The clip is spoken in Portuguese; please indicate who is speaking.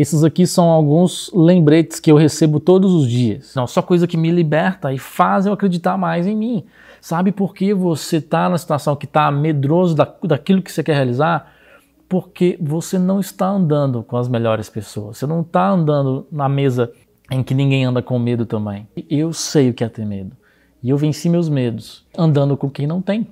Speaker 1: Esses aqui são alguns lembretes que eu recebo todos os dias. Não, só coisa que me liberta e faz eu acreditar mais em mim. Sabe por que você está na situação que está medroso da, daquilo que você quer realizar? Porque você não está andando com as melhores pessoas. Você não está andando na mesa em que ninguém anda com medo também. Eu sei o que é ter medo. E eu venci meus medos andando com quem não tem.